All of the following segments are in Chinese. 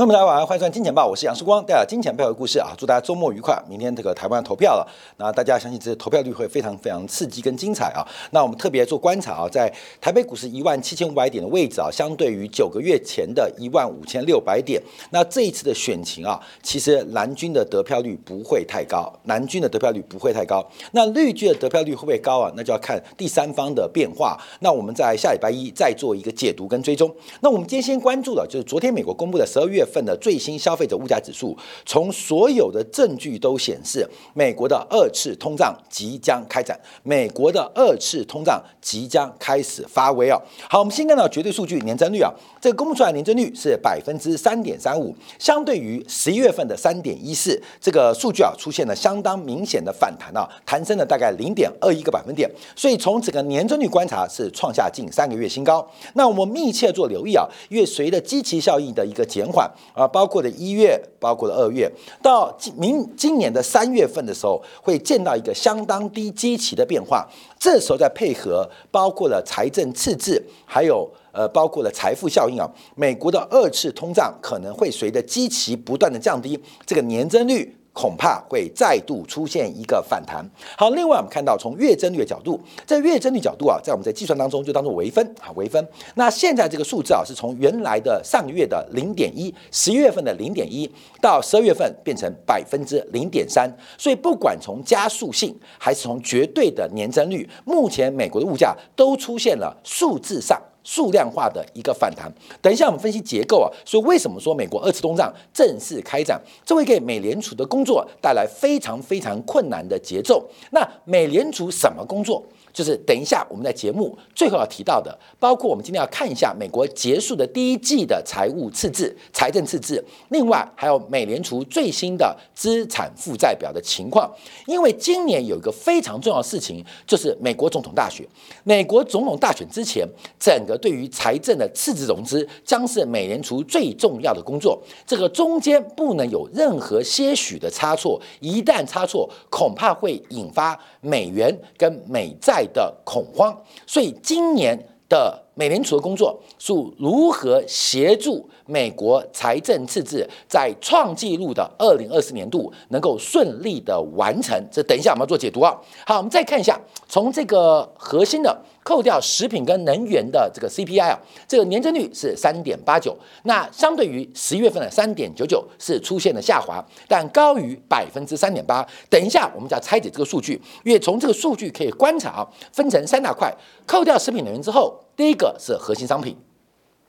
那么，大家晚上欢迎收看《金钱报》，我是杨世光，带来金钱背后的故事啊！祝大家周末愉快。明天这个台湾投票了，那大家相信这投票率会非常非常刺激跟精彩啊！那我们特别做观察啊，在台北股市一万七千五百点的位置啊，相对于九个月前的一万五千六百点，那这一次的选情啊，其实蓝军的得票率不会太高，蓝军的得票率不会太高。那绿军的得票率会不会高啊？那就要看第三方的变化。那我们在下礼拜一再做一个解读跟追踪。那我们今天先关注的就是昨天美国公布的十二月。份的最新消费者物价指数，从所有的证据都显示，美国的二次通胀即将开展，美国的二次通胀即将开始发威哦。好，我们先看到绝对数据年增率啊，这个公布出来年增率是百分之三点三五，相对于十一月份的三点一四，这个数据啊出现了相当明显的反弹啊，弹升了大概零点二一个百分点，所以从整个年增率观察是创下近三个月新高。那我们密切做留意啊，因为随着基期效应的一个减缓。啊，包括的一月，包括的二月，到今明今年的三月份的时候，会见到一个相当低基期的变化。这时候再配合包括了财政赤字，还有呃包括了财富效应啊，美国的二次通胀可能会随着基期不断的降低，这个年增率。恐怕会再度出现一个反弹。好，另外我们看到从月增率的角度，在月增率角度啊，在我们在计算当中就当做微分啊，微分。那现在这个数字啊，是从原来的上个月的零点一，十一月份的零点一，到十二月份变成百分之零点三。所以不管从加速性还是从绝对的年增率，目前美国的物价都出现了数字上。数量化的一个反弹，等一下我们分析结构啊，所以为什么说美国二次通胀正式开展，这会给美联储的工作带来非常非常困难的节奏。那美联储什么工作？就是等一下我们在节目最后要提到的，包括我们今天要看一下美国结束的第一季的财务赤字、财政赤字，另外还有美联储最新的资产负债表的情况。因为今年有一个非常重要的事情，就是美国总统大选。美国总统大选之前，整个对于财政的赤字融资将是美联储最重要的工作。这个中间不能有任何些许的差错，一旦差错，恐怕会引发美元跟美债。的恐慌，所以今年的美联储的工作是如何协助美国财政赤字在创纪录的二零二四年度能够顺利的完成。这等一下我们要做解读啊。好，我们再看一下，从这个核心的。扣掉食品跟能源的这个 CPI 啊，这个年增率是三点八九，那相对于十一月份的三点九九是出现了下滑，但高于百分之三点八。等一下，我们就要拆解这个数据，因为从这个数据可以观察啊，分成三大块。扣掉食品能源之后，第一个是核心商品，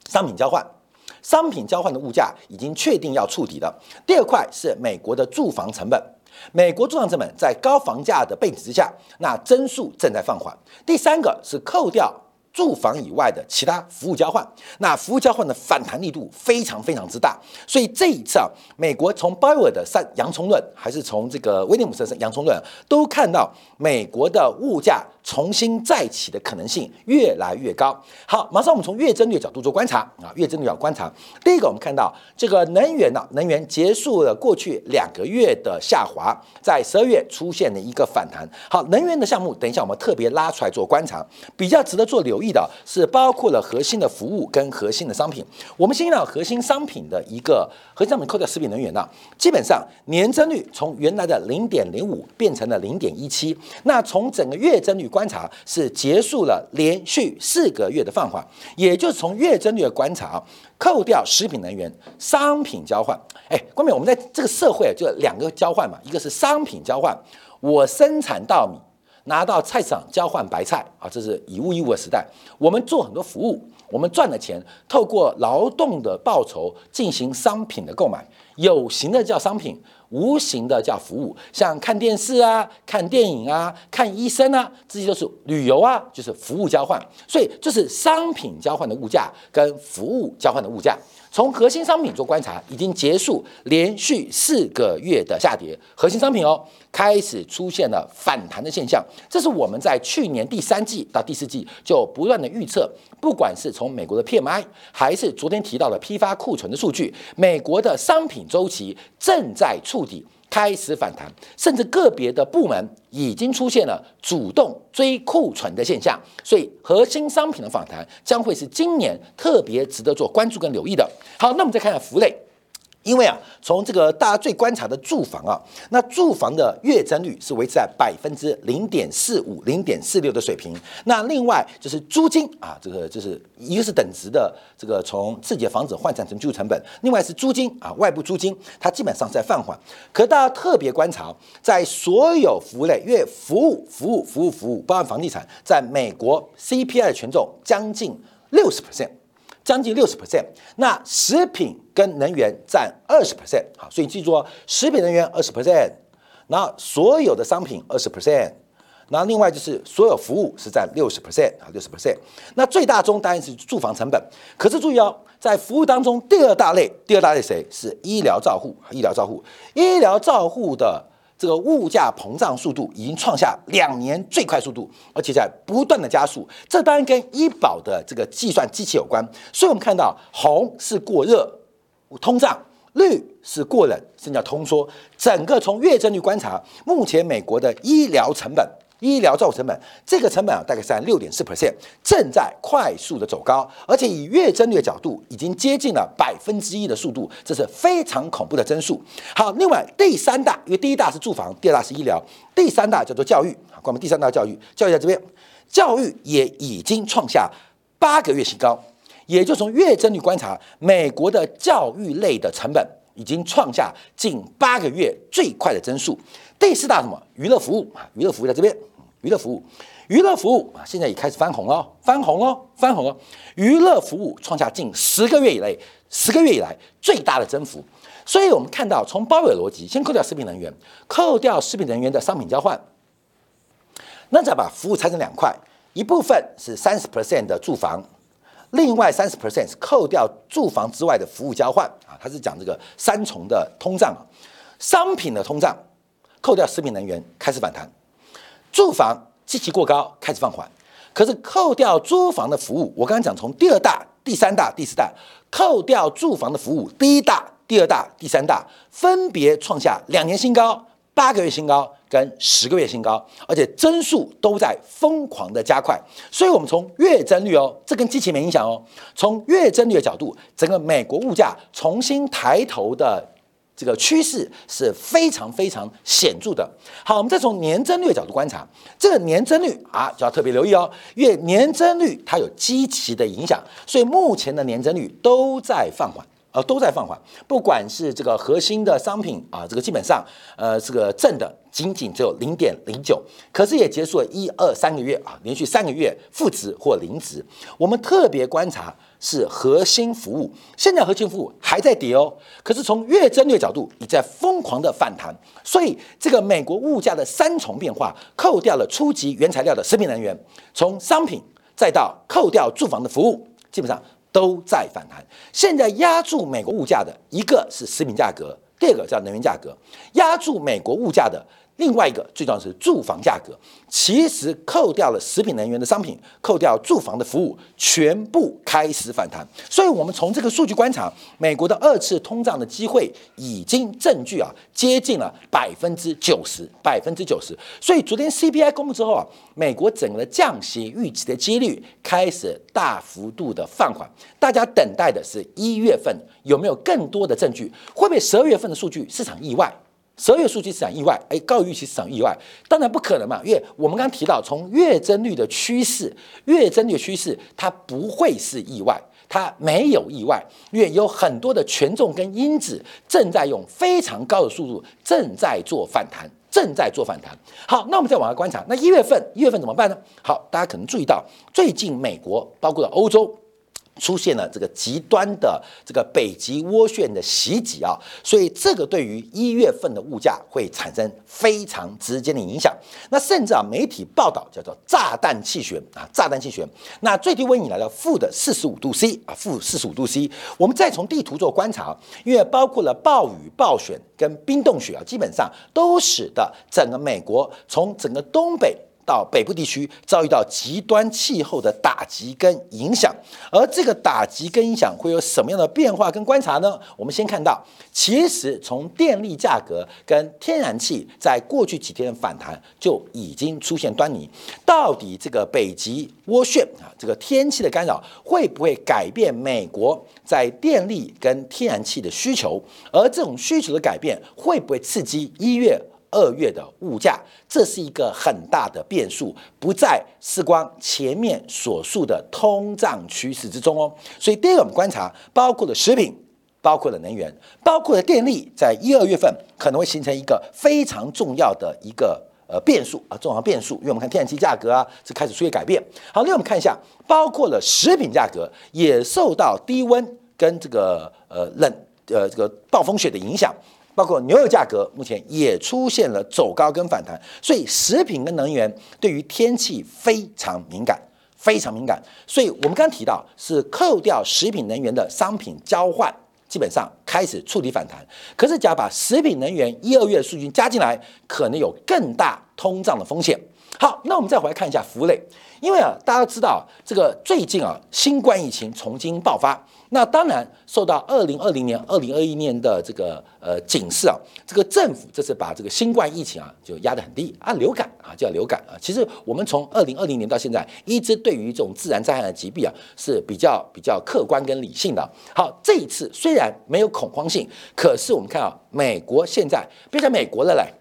商品交换，商品交换的物价已经确定要触底了。第二块是美国的住房成本。美国住房成本在高房价的背景之下，那增速正在放缓。第三个是扣掉住房以外的其他服务交换，那服务交换的反弹力度非常非常之大。所以这一次啊，美国从鲍威尔的三洋葱论，还是从这个威廉姆斯的洋葱论，都看到美国的物价。重新再起的可能性越来越高。好，马上我们从月增率角度做观察啊，月增率角观察。第一个，我们看到这个能源呢，能源结束了过去两个月的下滑，在十二月出现了一个反弹。好，能源的项目，等一下我们特别拉出来做观察。比较值得做留意的是，包括了核心的服务跟核心的商品。我们先看核心商品的一个核心商品扣掉食品能源呢，基本上年增率从原来的零点零五变成了零点一七。那从整个月增率。观察是结束了连续四个月的放缓，也就是从月增率的观察，扣掉食品能源商品交换。哎，关明，我们在这个社会就两个交换嘛，一个是商品交换，我生产稻米拿到菜市场交换白菜啊，这是以物易物的时代。我们做很多服务，我们赚的钱透过劳动的报酬进行商品的购买，有形的叫商品。无形的叫服务，像看电视啊、看电影啊、看医生啊，这些都是旅游啊，就是服务交换。所以这是商品交换的物价跟服务交换的物价。从核心商品做观察，已经结束连续四个月的下跌，核心商品哦开始出现了反弹的现象。这是我们在去年第三季到第四季就不断的预测，不管是从美国的 PMI，还是昨天提到的批发库存的数据，美国的商品周期正在触底。开始反弹，甚至个别的部门已经出现了主动追库存的现象，所以核心商品的反弹将会是今年特别值得做关注跟留意的。好，那我们再看看福类，因为啊，从这个大家最观察的住房啊，那住房的月增率是维持在百分之零点四五、零点四六的水平。那另外就是租金啊，这个就是一个是等值的这个从自己的房子换算成居住成本，另外是租金啊，外部租金它基本上在放缓。可大家特别观察，在所有服务类，月服务、服务、服务、服务，包含房地产，在美国 CPI 的权重将近六十 percent。将近六十 percent，那食品跟能源占二十 percent，好，所以记住哦，食品能源二十 percent，然后所有的商品二十 percent，然后另外就是所有服务是占六十 percent，啊，六十 percent，那最大宗当然是住房成本，可是注意哦，在服务当中第二大类，第二大类谁是医疗照护？医疗照护，医疗照护的。这个物价膨胀速度已经创下两年最快速度，而且在不断的加速。这当然跟医保的这个计算机器有关。所以我们看到红是过热，通胀；绿是过冷，甚至叫通缩。整个从月增率观察，目前美国的医疗成本。医疗照护成本，这个成本啊，大概在六点四 percent，正在快速的走高，而且以月增率的角度，已经接近了百分之一的速度，这是非常恐怖的增速。好，另外第三大，因为第一大是住房，第二大是医疗，第三大叫做教育。好，我们第三大教育，教育在这边，教育也已经创下八个月新高，也就从月增率观察，美国的教育类的成本已经创下近八个月最快的增速。第四大什么？娱乐服务啊，娱乐服务在这边。娱乐服务，娱乐服务啊，现在也开始翻红了，翻红了，翻红了。娱乐服务创下近十个月以来，十个月以来最大的增幅。所以我们看到，从包围逻辑，先扣掉食品能源，扣掉食品能源的商品交换，那再把服务拆成两块，一部分是三十 percent 的住房，另外三十 percent 是扣掉住房之外的服务交换啊，它是讲这个三重的通胀啊，商品的通胀，扣掉食品能源开始反弹。住房积极过高，开始放缓。可是扣掉租房的服务，我刚刚讲从第二大、第三大、第四大，扣掉住房的服务，第一大、第二大、第三大分别创下两年新高、八个月新高跟十个月新高，而且增速都在疯狂的加快。所以，我们从月增率哦，这跟基期没影响哦。从月增率的角度，整个美国物价重新抬头的。这个趋势是非常非常显著的。好，我们再从年增率角度观察，这个年增率啊，就要特别留意哦，因为年增率它有积极的影响，所以目前的年增率都在放缓，呃，都在放缓。不管是这个核心的商品啊，这个基本上呃，这个正的仅仅只有零点零九，可是也结束了一二三个月啊，连续三个月负值或零值。我们特别观察。是核心服务，现在核心服务还在跌哦，可是从月增率角度，已在疯狂的反弹。所以这个美国物价的三重变化，扣掉了初级原材料的食品能源，从商品再到扣掉住房的服务，基本上都在反弹。现在压住美国物价的一个是食品价格，第二个叫能源价格，压住美国物价的。另外一个最重要是住房价格，其实扣掉了食品能源的商品，扣掉住房的服务，全部开始反弹。所以，我们从这个数据观察，美国的二次通胀的机会已经证据啊接近了百分之九十，百分之九十。所以，昨天 CPI 公布之后啊，美国整个降息预期的几率开始大幅度的放缓。大家等待的是一月份有没有更多的证据，会不会十二月份的数据市场意外？十二月数据市场意外，哎，高于预期市场意外，当然不可能嘛，因为我们刚刚提到，从月增率的趋势，月增率的趋势它不会是意外，它没有意外，因为有很多的权重跟因子正在用非常高的速度正在做反弹，正在做反弹。好，那我们再往下观察，那一月份，一月份怎么办呢？好，大家可能注意到，最近美国包括了欧洲。出现了这个极端的这个北极涡旋的袭击啊，所以这个对于一月份的物价会产生非常直接的影响。那甚至啊，媒体报道叫做炸弹气旋啊，炸弹气旋。那最低温已经来到负的四十五度 C 啊，负四十五度 C。我们再从地图做观察，因为包括了暴雨、暴雪跟冰冻雪啊，基本上都使得整个美国从整个东北。到北部地区遭遇到极端气候的打击跟影响，而这个打击跟影响会有什么样的变化跟观察呢？我们先看到，其实从电力价格跟天然气在过去几天的反弹就已经出现端倪。到底这个北极涡旋啊，这个天气的干扰会不会改变美国在电力跟天然气的需求？而这种需求的改变会不会刺激一月？二月的物价，这是一个很大的变数，不在时光前面所述的通胀趋势之中哦。所以第二个我们观察，包括了食品，包括了能源，包括了电力，在一二月份可能会形成一个非常重要的一个呃变数啊，重要变数。因为我们看天然气价格啊，是开始出现改变。好，那我们看一下，包括了食品价格也受到低温跟这个呃冷呃这个暴风雪的影响。包括牛肉价格目前也出现了走高跟反弹，所以食品跟能源对于天气非常敏感，非常敏感。所以我们刚刚提到是扣掉食品能源的商品交换，基本上开始触底反弹。可是，假如把食品能源一二月数据加进来，可能有更大通胀的风险。好，那我们再回来看一下福类，因为啊，大家知道这个最近啊，新冠疫情重新爆发。那当然受到二零二零年、二零二一年的这个呃警示啊，这个政府这次把这个新冠疫情啊就压得很低啊，流感啊叫流感啊。其实我们从二零二零年到现在，一直对于这种自然灾害的疾病啊是比较比较客观跟理性的。好，这一次虽然没有恐慌性，可是我们看啊，美国现在变成美国了嘞。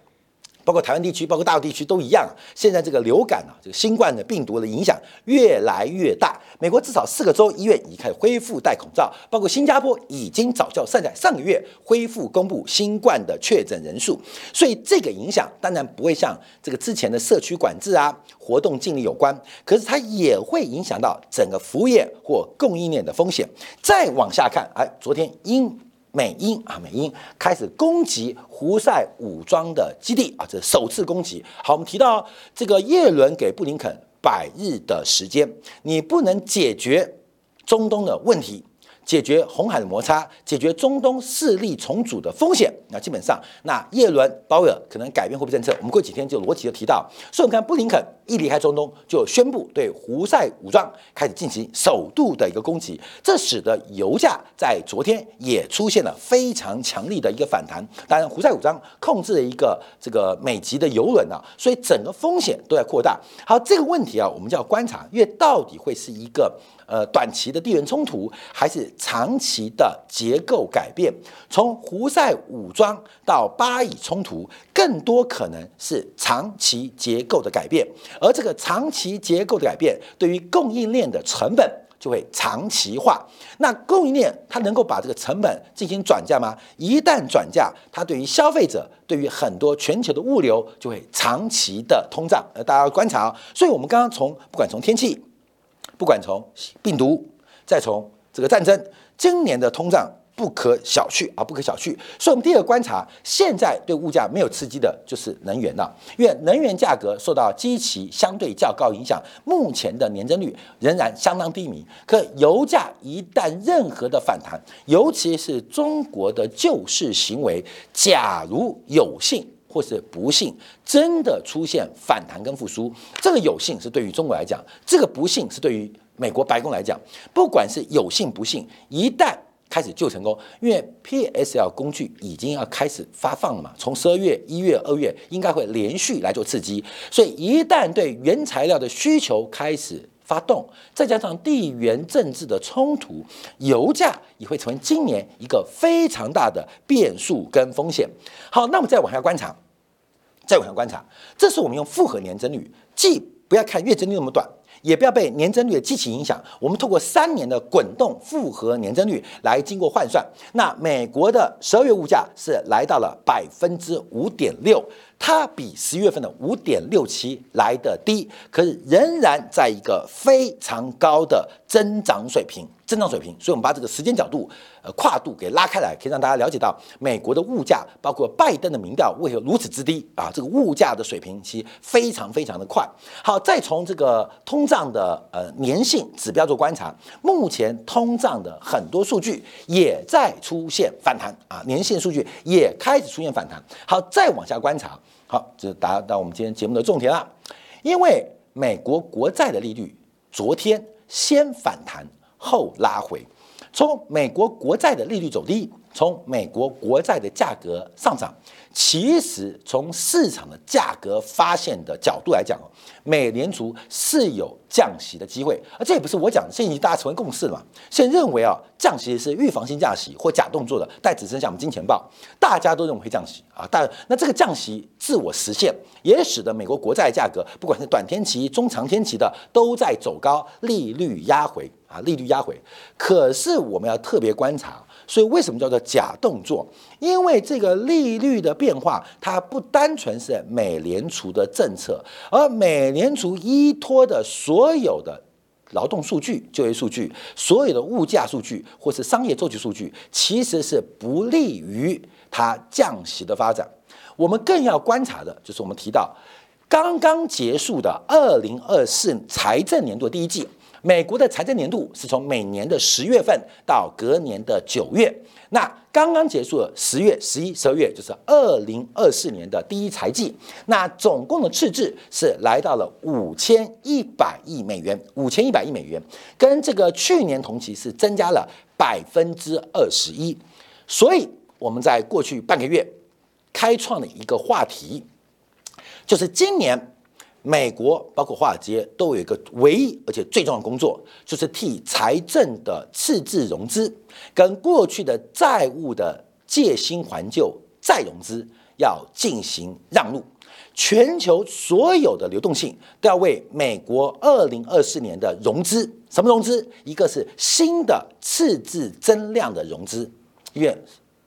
包括台湾地区，包括大陆地区都一样。现在这个流感啊，这个新冠的病毒的影响越来越大。美国至少四个州医院已经开始恢复戴口罩，包括新加坡已经早就在上个月恢复公布新冠的确诊人数。所以这个影响当然不会像这个之前的社区管制啊、活动禁令有关，可是它也会影响到整个服务业或供应链的风险。再往下看，哎，昨天因。美英啊，美英开始攻击胡塞武装的基地啊，这首次攻击。好，我们提到这个耶伦给布林肯百日的时间，你不能解决中东的问题。解决红海的摩擦，解决中东势力重组的风险，那基本上，那耶伦鲍威尔可能改变货币政策。我们过几天就逻辑就提到，所以我们看布林肯一离开中东，就宣布对胡塞武装开始进行首度的一个攻击，这使得油价在昨天也出现了非常强力的一个反弹。当然，胡塞武装控制了一个这个美籍的油轮啊，所以整个风险都在扩大。好，这个问题啊，我们就要观察，因为到底会是一个。呃，短期的地缘冲突还是长期的结构改变？从胡塞武装到巴以冲突，更多可能是长期结构的改变。而这个长期结构的改变，对于供应链的成本就会长期化。那供应链它能够把这个成本进行转嫁吗？一旦转嫁，它对于消费者，对于很多全球的物流就会长期的通胀。呃，大家要观察哦。所以，我们刚刚从不管从天气。不管从病毒，再从这个战争，今年的通胀不可小觑啊，不可小觑。所以，我们第二个观察，现在对物价没有刺激的就是能源了，因为能源价格受到基期相对较高影响，目前的年增率仍然相当低迷。可油价一旦任何的反弹，尤其是中国的救市行为，假如有幸。或是不幸真的出现反弹跟复苏，这个有幸是对于中国来讲，这个不幸是对于美国白宫来讲。不管是有幸不幸，一旦开始救成功，因为 PSL 工具已经要开始发放了嘛，从十二月、一月、二月应该会连续来做刺激，所以一旦对原材料的需求开始发动，再加上地缘政治的冲突，油价也会成为今年一个非常大的变数跟风险。好，那我们再往下观察。再往下观察，这是我们用复合年增率，既不要看月增率那么短，也不要被年增率的机器影响。我们透过三年的滚动复合年增率来经过换算。那美国的十二月物价是来到了百分之五点六。它比十月份的五点六七来的低，可是仍然在一个非常高的增长水平，增长水平。所以，我们把这个时间角度、呃跨度给拉开来，可以让大家了解到美国的物价，包括拜登的民调为何如此之低啊？这个物价的水平其实非常非常的快。好，再从这个通胀的呃粘性指标做观察，目前通胀的很多数据也在出现反弹啊，粘性数据也开始出现反弹。好，再往下观察。好，这达到我们今天节目的重点了。因为美国国债的利率昨天先反弹后拉回，从美国国债的利率走低，从美国国债的价格上涨。其实从市场的价格发现的角度来讲，哦美联储是有降息的机会，而这也不是我讲，现在已经大家成为共识了嘛。现在认为啊，降息是预防性降息或假动作的，但只剩下我们金钱豹，大家都认为会降息啊。但那这个降息自我实现，也使得美国国债价格，不管是短天期、中长天期的，都在走高，利率压回啊，利率压回。可是我们要特别观察。所以为什么叫做假动作？因为这个利率的变化，它不单纯是美联储的政策，而美联储依托的所有的劳动数据、就业数据、所有的物价数据或是商业周期数据，其实是不利于它降息的发展。我们更要观察的就是我们提到刚刚结束的二零二四财政年度第一季。美国的财政年度是从每年的十月份到隔年的九月，那刚刚结束了十月、十一、十二月，就是二零二四年的第一财季。那总共的赤字是来到了五千一百亿美元，五千一百亿美元，跟这个去年同期是增加了百分之二十一。所以我们在过去半个月开创了一个话题，就是今年。美国包括华尔街都有一个唯一而且最重要的工作，就是替财政的赤字融资跟过去的债务的借新还旧再融资要进行让路。全球所有的流动性都要为美国二零二四年的融资，什么融资？一个是新的赤字增量的融资，因为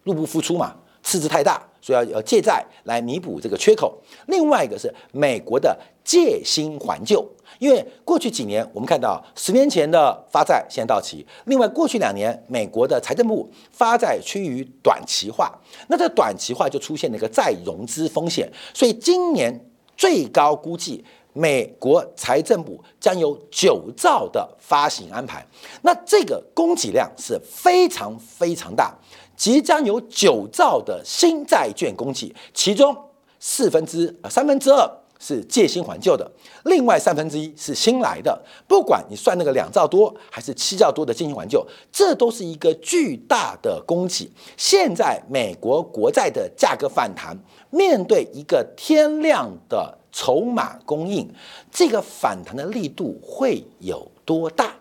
入不敷出嘛，赤字太大。所以要要借债来弥补这个缺口。另外一个是美国的借新还旧，因为过去几年我们看到十年前的发债现在到期，另外过去两年美国的财政部发债趋于短期化，那这短期化就出现了一个再融资风险。所以今年最高估计美国财政部将有九兆的发行安排，那这个供给量是非常非常大。即将有九兆的新债券供给，其中四分之呃三分之二是借新还旧的，另外三分之一是新来的。不管你算那个两兆多还是七兆多的借新还旧，这都是一个巨大的供给。现在美国国债的价格反弹，面对一个天量的筹码供应，这个反弹的力度会有多大？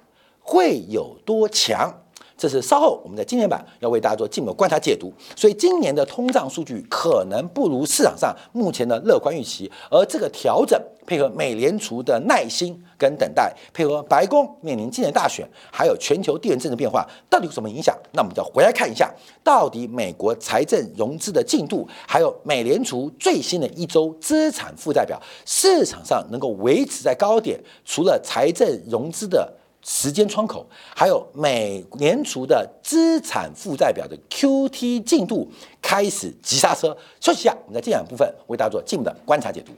会有多强？这是稍后我们在今年版要为大家做进一步观察解读，所以今年的通胀数据可能不如市场上目前的乐观预期，而这个调整配合美联储的耐心跟等待，配合白宫面临今年大选，还有全球地缘政治变化，到底有什么影响？那我们就回来看一下，到底美国财政融资的进度，还有美联储最新的一周资产负债表，市场上能够维持在高点，除了财政融资的。时间窗口，还有美联储的资产负债表的 Q T 进度开始急刹车。休息一下，我们在这两部分为大家做进一步的观察解读。